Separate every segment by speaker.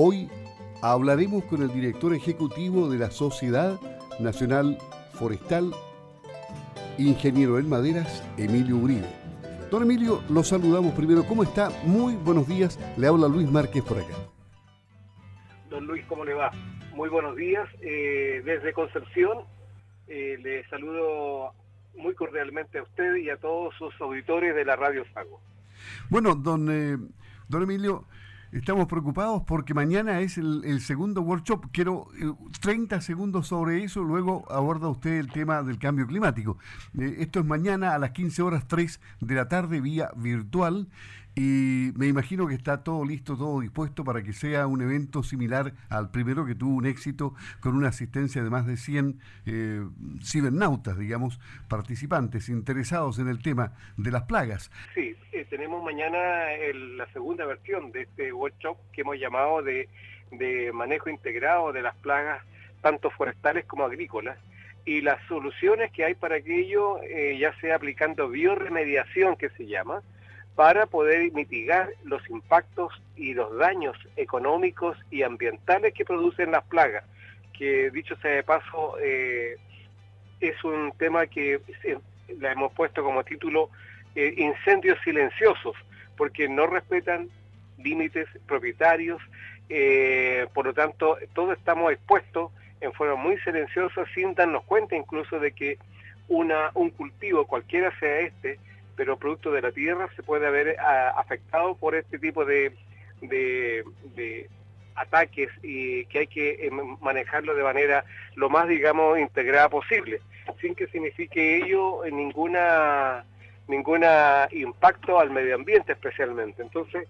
Speaker 1: Hoy hablaremos con el director ejecutivo de la Sociedad Nacional Forestal, ingeniero en maderas, Emilio Uribe. Don Emilio, lo saludamos primero. ¿Cómo está? Muy buenos días. Le habla Luis Márquez por acá.
Speaker 2: Don Luis, ¿cómo le va? Muy buenos días. Eh, desde Concepción, eh, le saludo muy cordialmente a usted y a todos sus auditores de la Radio Sago.
Speaker 1: Bueno, don, eh, don Emilio, Estamos preocupados porque mañana es el, segundo workshop. Quiero 30 eh, segundos sobre eso, luego aborda usted el tema del cambio climático. Eh, esto es mañana a las 15 horas 3 de la tarde vía virtual y me imagino que está todo listo, todo dispuesto para que sea un evento similar al primero que tuvo un éxito con una asistencia de más de 100 eh, cibernautas, digamos, participantes interesados en el tema de las plagas.
Speaker 2: Sí, eh, tenemos mañana la segunda versión de este workshop que hemos llamado de, manejo integrado de las plagas, tanto forestales como agrícolas y las soluciones que hay para aquello, eh, ya sea aplicando bioremediación, que se llama, para poder mitigar los impactos y los daños económicos y ambientales que producen las plagas, que dicho sea de paso, eh, es un tema que la hemos puesto como título eh, incendios silenciosos, porque no respetan límites propietarios, eh, por lo tanto, todos estamos expuestos en forma muy silenciosa sin darnos cuenta incluso de que una, un cultivo, cualquiera sea este, pero producto de la tierra se puede haber ah, afectado por este tipo de, ataques y que hay que eh, manejarlo de manera lo más, digamos, integrada posible, sin que signifique ello ninguna ninguna impacto al medio ambiente especialmente. Entonces,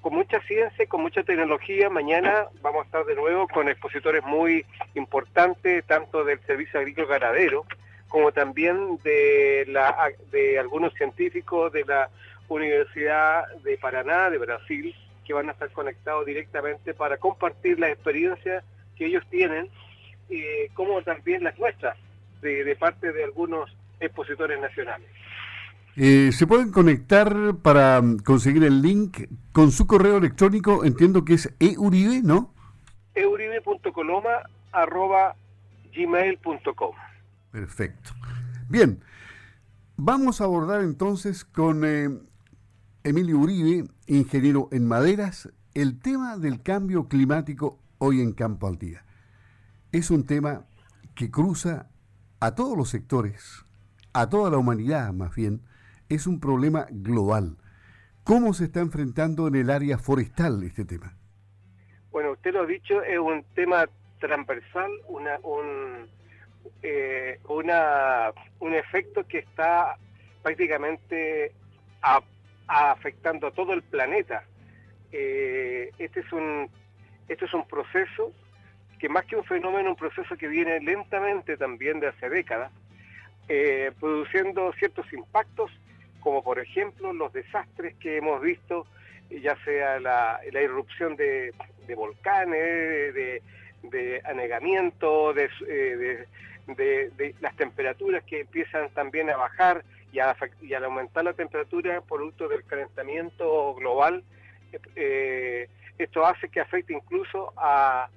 Speaker 2: con mucha ciencia y con mucha tecnología, mañana vamos a estar de nuevo con expositores muy importantes, tanto del Servicio Agrícola Ganadero, como también de, la, de algunos científicos de la Universidad de Paraná, de Brasil, que van a estar conectados directamente para compartir las experiencias que ellos tienen, eh, como también las nuestras, de, parte de algunos expositores nacionales.
Speaker 1: Eh, ¿Se pueden conectar para conseguir el link con su correo electrónico? Entiendo que es euribe, ¿no?
Speaker 2: euribe.coloma.gmail.com
Speaker 1: Perfecto. Bien, vamos a abordar entonces con eh, Emilio Uribe, ingeniero en maderas, el tema del cambio climático hoy en Campo al Día. Es un tema que cruza a todos los sectores, a toda la humanidad más bien, es un problema global. ¿Cómo se está enfrentando en el área forestal este tema?
Speaker 2: Bueno, usted lo ha dicho, es un tema transversal, una, un, eh, una, un efecto que está prácticamente afectando a todo el planeta. Eh, este, es un, este es un proceso que más que un fenómeno, un proceso que viene lentamente también de hace décadas, eh, produciendo ciertos impactos, como por ejemplo los desastres que hemos visto, ya sea la, la irrupción de, volcanes, de, de anegamiento, de, de, las temperaturas que empiezan también a bajar y, al aumentar la temperatura producto del calentamiento global, eh, esto hace que afecte incluso a,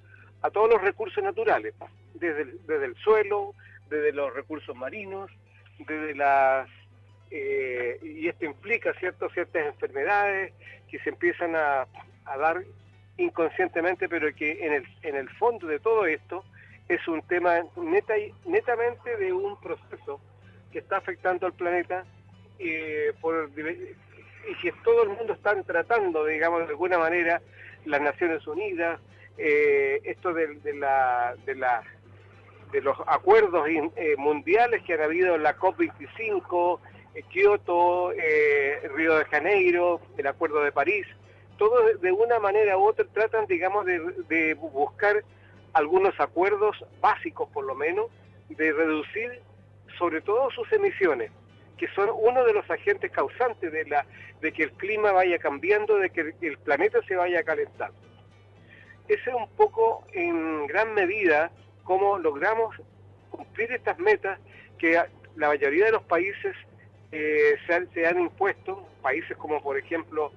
Speaker 2: todos los recursos naturales, desde el, desde el suelo, desde los recursos marinos, desde las eh, y esto implica cierto, ciertas enfermedades que se empiezan a, a, dar inconscientemente, pero que en el, en el fondo de todo esto es un tema neta, netamente de un proceso que está afectando al planeta eh, por, y que todo el mundo está tratando, digamos, de alguna manera, las Naciones Unidas, eh, esto de, la, de, la, de los acuerdos eh, mundiales que han habido la COP25, Kioto, Río de Janeiro, el Acuerdo de París, todos de una manera u otra tratan, digamos, de, buscar algunos acuerdos básicos por lo menos de reducir sobre todo sus emisiones, que son uno de los agentes causantes de, la, de que el clima vaya cambiando, de que el planeta se vaya calentando. Ese es un poco en gran medida cómo logramos cumplir estas metas que la mayoría de los países eh, se han impuesto, países como por ejemplo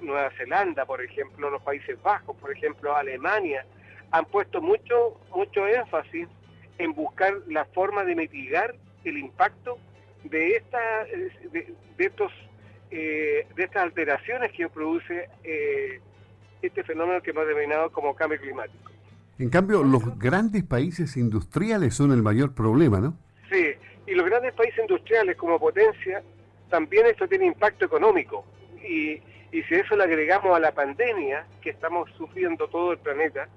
Speaker 2: Nueva Zelanda, por ejemplo, los Países Bajos, por ejemplo, Alemania, han puesto mucho, mucho énfasis en buscar la forma de mitigar el impacto de, esta, de, estos, eh, de estas alteraciones que produce eh, este fenómeno que hemos denominado como cambio climático.
Speaker 1: En cambio, los grandes países industriales son el mayor problema, ¿no?
Speaker 2: Sí, y los grandes países industriales como potencia, también esto tiene impacto económico. Y, y si eso le agregamos a la pandemia que estamos sufriendo todo el planeta,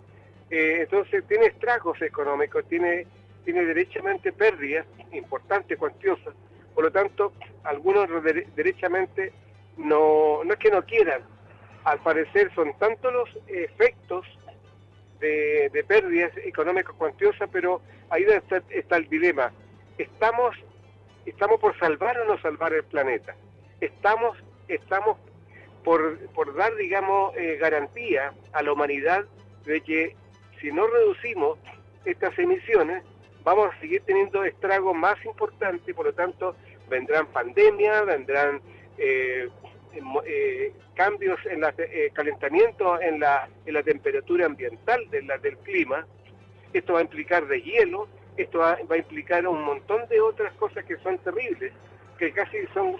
Speaker 2: eh, entonces tiene estragos económicos, tiene, tiene derechamente pérdidas importantes, cuantiosas. Por lo tanto, algunos derechamente no, no es que no quieran, al parecer son tantos los efectos de, de pérdidas económicas cuantiosas, pero ahí está, está el dilema. Estamos, estamos por salvar o no salvar el planeta. Estamos, estamos por, por dar, digamos, eh, garantía a la humanidad de que si no reducimos estas emisiones, vamos a seguir teniendo estragos más importantes por lo tanto vendrán pandemias, vendrán eh, eh, cambios en el eh, calentamiento en la, en la temperatura ambiental de la, del clima. Esto va a implicar de hielo, esto va, va, a implicar un montón de otras cosas que son terribles, que casi son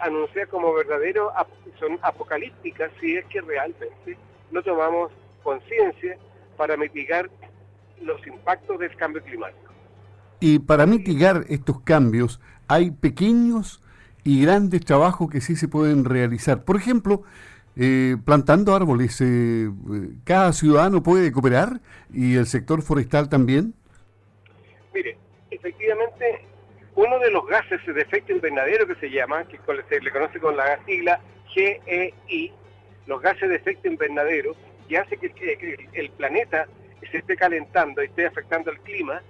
Speaker 2: anunciadas como verdaderos, son apocalípticas si es que realmente no tomamos conciencia para mitigar los impactos del cambio climático.
Speaker 1: Y para mitigar estos cambios hay pequeños y grandes trabajos que sí se pueden realizar. Por ejemplo, eh, plantando árboles, eh, ¿cada ciudadano puede cooperar y el sector forestal también?
Speaker 2: Mire, efectivamente, uno de los gases de efecto invernadero que se llama, que se le conoce con la sigla GEI, los gases de efecto invernadero, y hace que, el planeta se esté calentando y esté afectando el clima,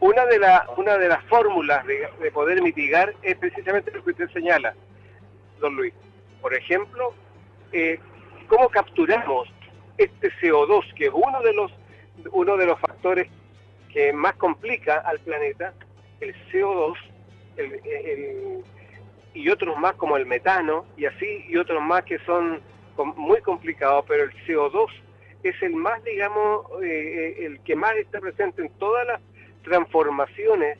Speaker 2: una, de una de las fórmulas de, poder mitigar es precisamente lo que usted señala, don Luis. Por ejemplo, eh, cómo capturamos este CO2, que es uno de los, uno de los factores que más complica al planeta, el CO2, y otros más como el metano, y así, y otros más que son muy complicado, pero el CO2 es el más, digamos, eh, eh, el que más está presente en todas las transformaciones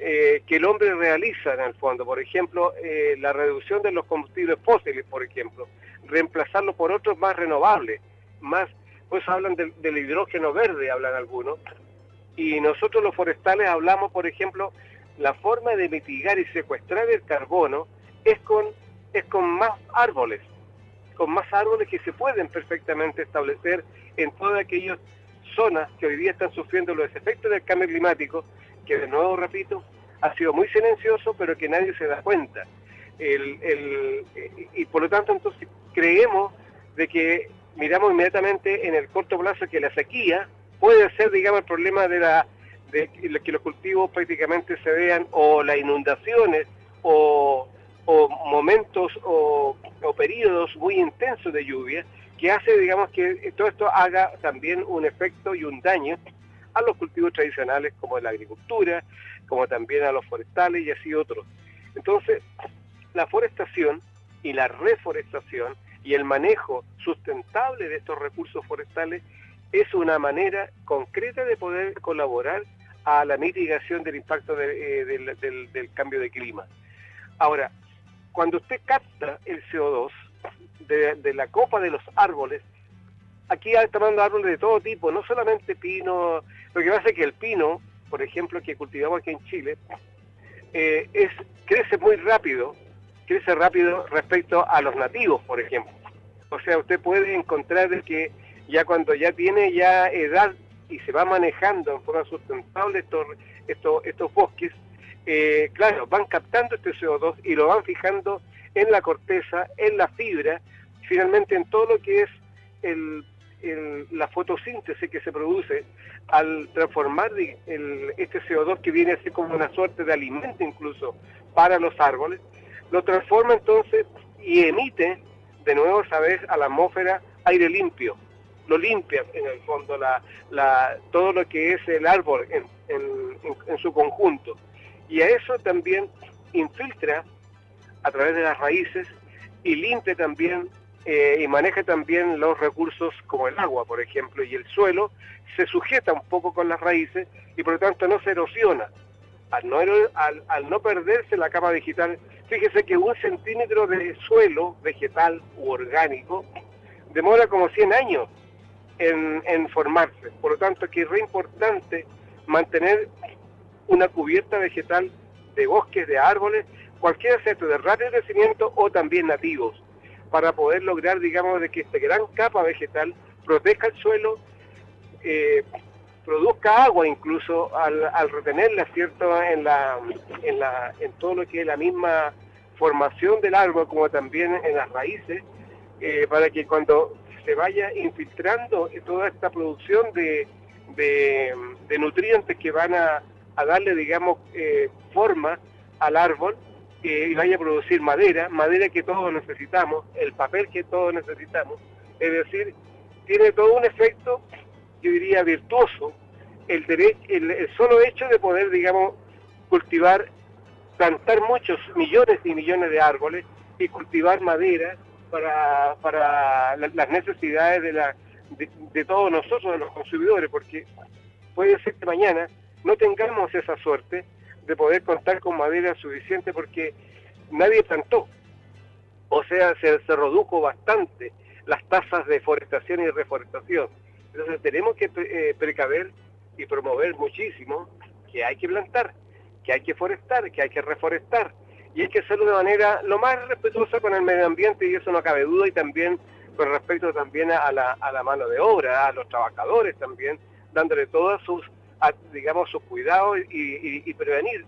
Speaker 2: eh, que el hombre realiza en el fondo. Por ejemplo, la reducción de los combustibles fósiles, por ejemplo, reemplazarlo por otros más renovables, más, pues hablan del hidrógeno verde, hablan algunos, y nosotros los forestales hablamos, por ejemplo, la forma de mitigar y secuestrar el carbono es con, es con más árboles con más árboles que se pueden perfectamente establecer en todas aquellas zonas que hoy día están sufriendo los efectos del cambio climático, que de nuevo repito, ha sido muy silencioso, pero que nadie se da cuenta. y por lo tanto, entonces creemos de que miramos inmediatamente en el corto plazo que la sequía puede ser, digamos, el problema de la que los cultivos prácticamente se vean o las inundaciones o o momentos o, periodos muy intensos de lluvia que hace, digamos, que todo esto haga también un efecto y un daño a los cultivos tradicionales como la agricultura, como también a los forestales y así otros. Entonces, la forestación y la reforestación y el manejo sustentable de estos recursos forestales es una manera concreta de poder colaborar a la mitigación del impacto eh, del, del cambio de clima. Ahora, cuando usted capta el CO2 de, la copa de los árboles, aquí está hablando árboles de todo tipo, no solamente pino, lo que pasa es que el pino, por ejemplo, que cultivamos aquí en Chile, eh, es, crece muy rápido, crece rápido respecto a los nativos, por ejemplo. O sea, usted puede encontrar que ya cuando ya tiene ya edad y se va manejando en forma sustentable estos, estos, estos bosques, eh, claro, van captando este CO2 y lo van fijando en la corteza, en la fibra, finalmente en todo lo que es la fotosíntesis que se produce al transformar este CO2 que viene así como una suerte de alimento incluso para los árboles, lo transforma entonces y emite de nuevo esa a la atmósfera aire limpio, lo limpia en el fondo la, todo lo que es el árbol en su conjunto y a eso también infiltra a través de las raíces y limpie también eh, y maneje también los recursos como el agua, por ejemplo, y el suelo se sujeta un poco con las raíces y por lo tanto no se erosiona. Al no, al, al no perderse la capa digital, fíjese que un centímetro de suelo vegetal u orgánico demora como 100 años en, formarse. Por lo tanto, que es re importante mantener una cubierta vegetal de bosques, de árboles, cualquiera sea de rápido crecimiento o también nativos, para poder lograr, digamos, de que esta gran capa vegetal proteja el suelo, eh, produzca agua incluso al, al, retenerla, ¿cierto?, en, la, en, la, en todo lo que es la misma formación del árbol, como también en las raíces, eh, para que cuando se vaya infiltrando toda esta producción de, de, nutrientes que van a, a darle, digamos, eh, forma al árbol eh, y vaya a producir madera, madera que todos necesitamos, el papel que todos necesitamos. Es decir, tiene todo un efecto, yo diría, virtuoso, el, solo hecho de poder, digamos, cultivar, plantar muchos millones y millones de árboles y cultivar madera para, para las necesidades de, la, de, todos nosotros, de los consumidores, porque puede ser que mañana no tengamos esa suerte de poder contar con madera suficiente porque nadie plantó. O sea, se, se redujo bastante las tasas de forestación y reforestación. Entonces tenemos que eh, precaver y promover muchísimo que hay que plantar, que hay que forestar, que hay que reforestar, y hay que hacerlo de manera lo más respetuosa con el medio ambiente y eso no cabe duda y también con respecto también a la, a la mano de obra, a los trabajadores también, dándole todos sus, digamos, sus cuidados y, prevenir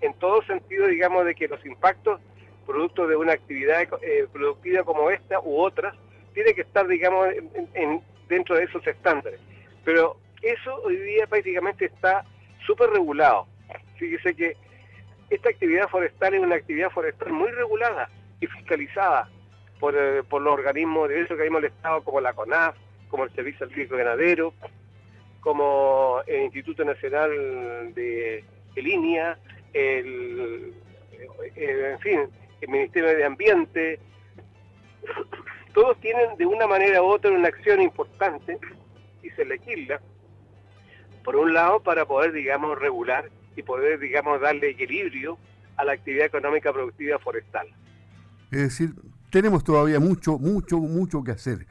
Speaker 2: en todo sentido, digamos, de que los impactos producto de una actividad eh, productiva como esta u otras, tiene que estar, digamos, en, dentro de esos estándares. Pero eso hoy día prácticamente está súper regulado. Fíjese que esta actividad forestal es una actividad forestal muy regulada y fiscalizada por, eh, los organismos de eso que del Estado, como la CONAF, como el Servicio Agrícola Ganadero, como el Instituto Nacional de, el, eh, en fin, el Ministerio de Ambiente, todos tienen de una manera u otra una acción importante y se legisla, por un lado, para poder, digamos, regular y poder, digamos, darle equilibrio a la actividad económica productiva forestal.
Speaker 1: Es decir, tenemos todavía mucho, mucho, mucho que hacer.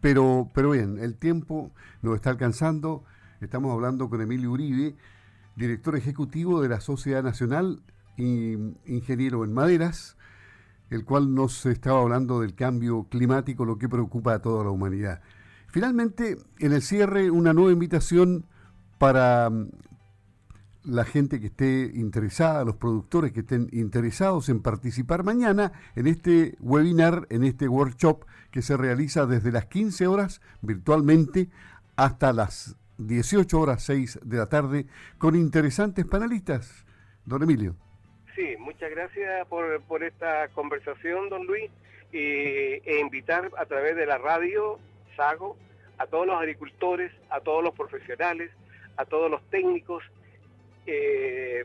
Speaker 1: Pero, pero bien, el tiempo nos está alcanzando. Estamos hablando con Emilio Uribe, director ejecutivo de la Sociedad Nacional Ingeniero en Maderas, el cual nos estaba hablando del cambio climático, lo que preocupa a toda la humanidad. Finalmente, en el cierre, una nueva invitación para la gente que esté interesada, los productores que estén interesados en participar mañana en este webinar, en este workshop que se realiza desde las 15 horas virtualmente hasta las 18 horas 6 de la tarde con interesantes panelistas. Don Emilio.
Speaker 2: Sí, muchas gracias por, esta conversación, don Luis, e invitar a través de la radio Sago a todos los agricultores, a todos los profesionales, a todos los técnicos eh,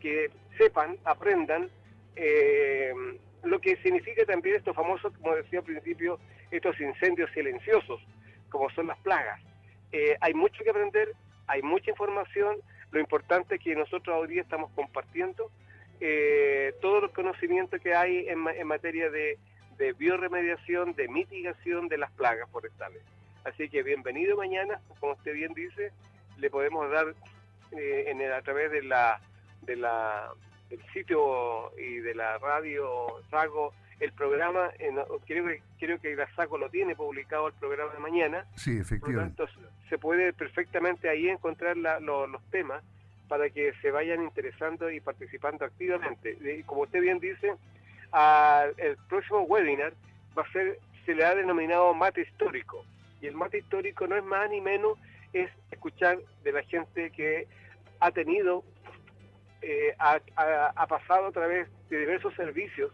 Speaker 2: que, sepan, aprendan eh, lo que significa también estos famosos, como decía al principio, estos incendios silenciosos, como son las plagas. Eh, hay mucho que aprender, hay mucha información, lo importante es que nosotros hoy día estamos compartiendo todos los conocimientos que hay en, materia de, de bioremediación, de mitigación de las plagas forestales. Así que bienvenido mañana, como usted bien dice, le podemos dar eh, en a través de la, de la, del sitio y de la radio Sago el programa, en, creo, que, creo que la Sago lo tiene publicado el programa de mañana.
Speaker 1: Sí, efectivamente.
Speaker 2: Por lo tanto, se puede perfectamente ahí encontrar los temas para que se vayan interesando y participando activamente. Y como usted bien dice, el próximo webinar va a ser, se le ha denominado mate histórico. Y el mate histórico no es más ni menos es escuchar de la gente que ha tenido, eh, ha, pasado a través de diversos servicios,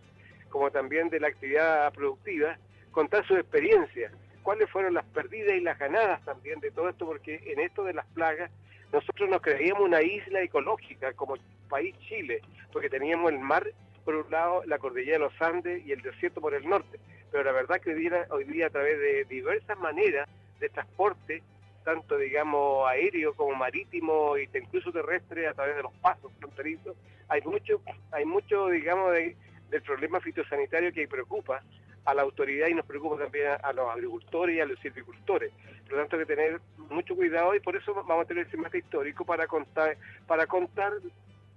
Speaker 2: como también de la actividad productiva, contar su experiencia, cuáles fueron las perdidas y las ganadas también de todo esto, porque en esto de las plagas nosotros nos creíamos una isla ecológica como país Chile, porque teníamos el mar por un lado la cordillera de los Andes y el desierto por el norte. Pero la verdad que hoy día, a través de diversas maneras de transporte, tanto digamos aéreo como marítimo y incluso terrestre a través de los pasos fronterizos, hay mucho, hay mucho digamos del problema fitosanitario que preocupa a la autoridad y nos preocupa también a, los agricultores y a los silvicultores. Por lo tanto, hay que tener mucho cuidado y por eso vamos a tener ese mapa histórico para contar, para contar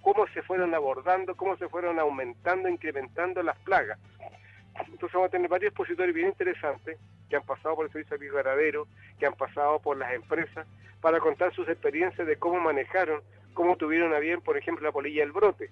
Speaker 2: cómo se fueron abordando, cómo se fueron aumentando, incrementando las plagas. Entonces vamos a tener varios expositores bien interesantes que han pasado por el servicio agrícola que han pasado por las empresas, para contar sus experiencias de cómo manejaron, cómo tuvieron a bien, por ejemplo, la polilla del brote.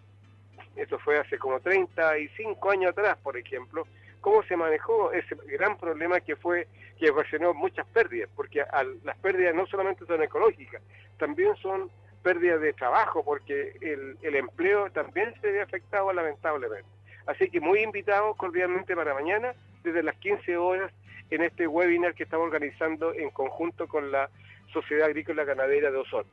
Speaker 2: Eso fue hace como 35 años atrás, por ejemplo, cómo se manejó ese gran problema que fue que ocasionó muchas pérdidas, porque las pérdidas no solamente son ecológicas, también son pérdidas de trabajo, porque el, el empleo también se ve afectado lamentablemente. Así que muy invitados cordialmente para mañana, desde las 15 horas, en este webinar que estamos organizando en conjunto con la Sociedad Agrícola Ganadera de Osorno.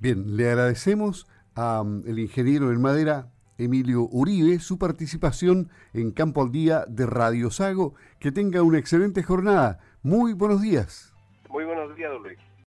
Speaker 1: Bien, le agradecemos al um, ingeniero en madera Emilio Uribe su participación en Campo al Día de Radio Sago. Que tenga una excelente jornada. Muy buenos días.
Speaker 2: Muy buenos días, don Luis.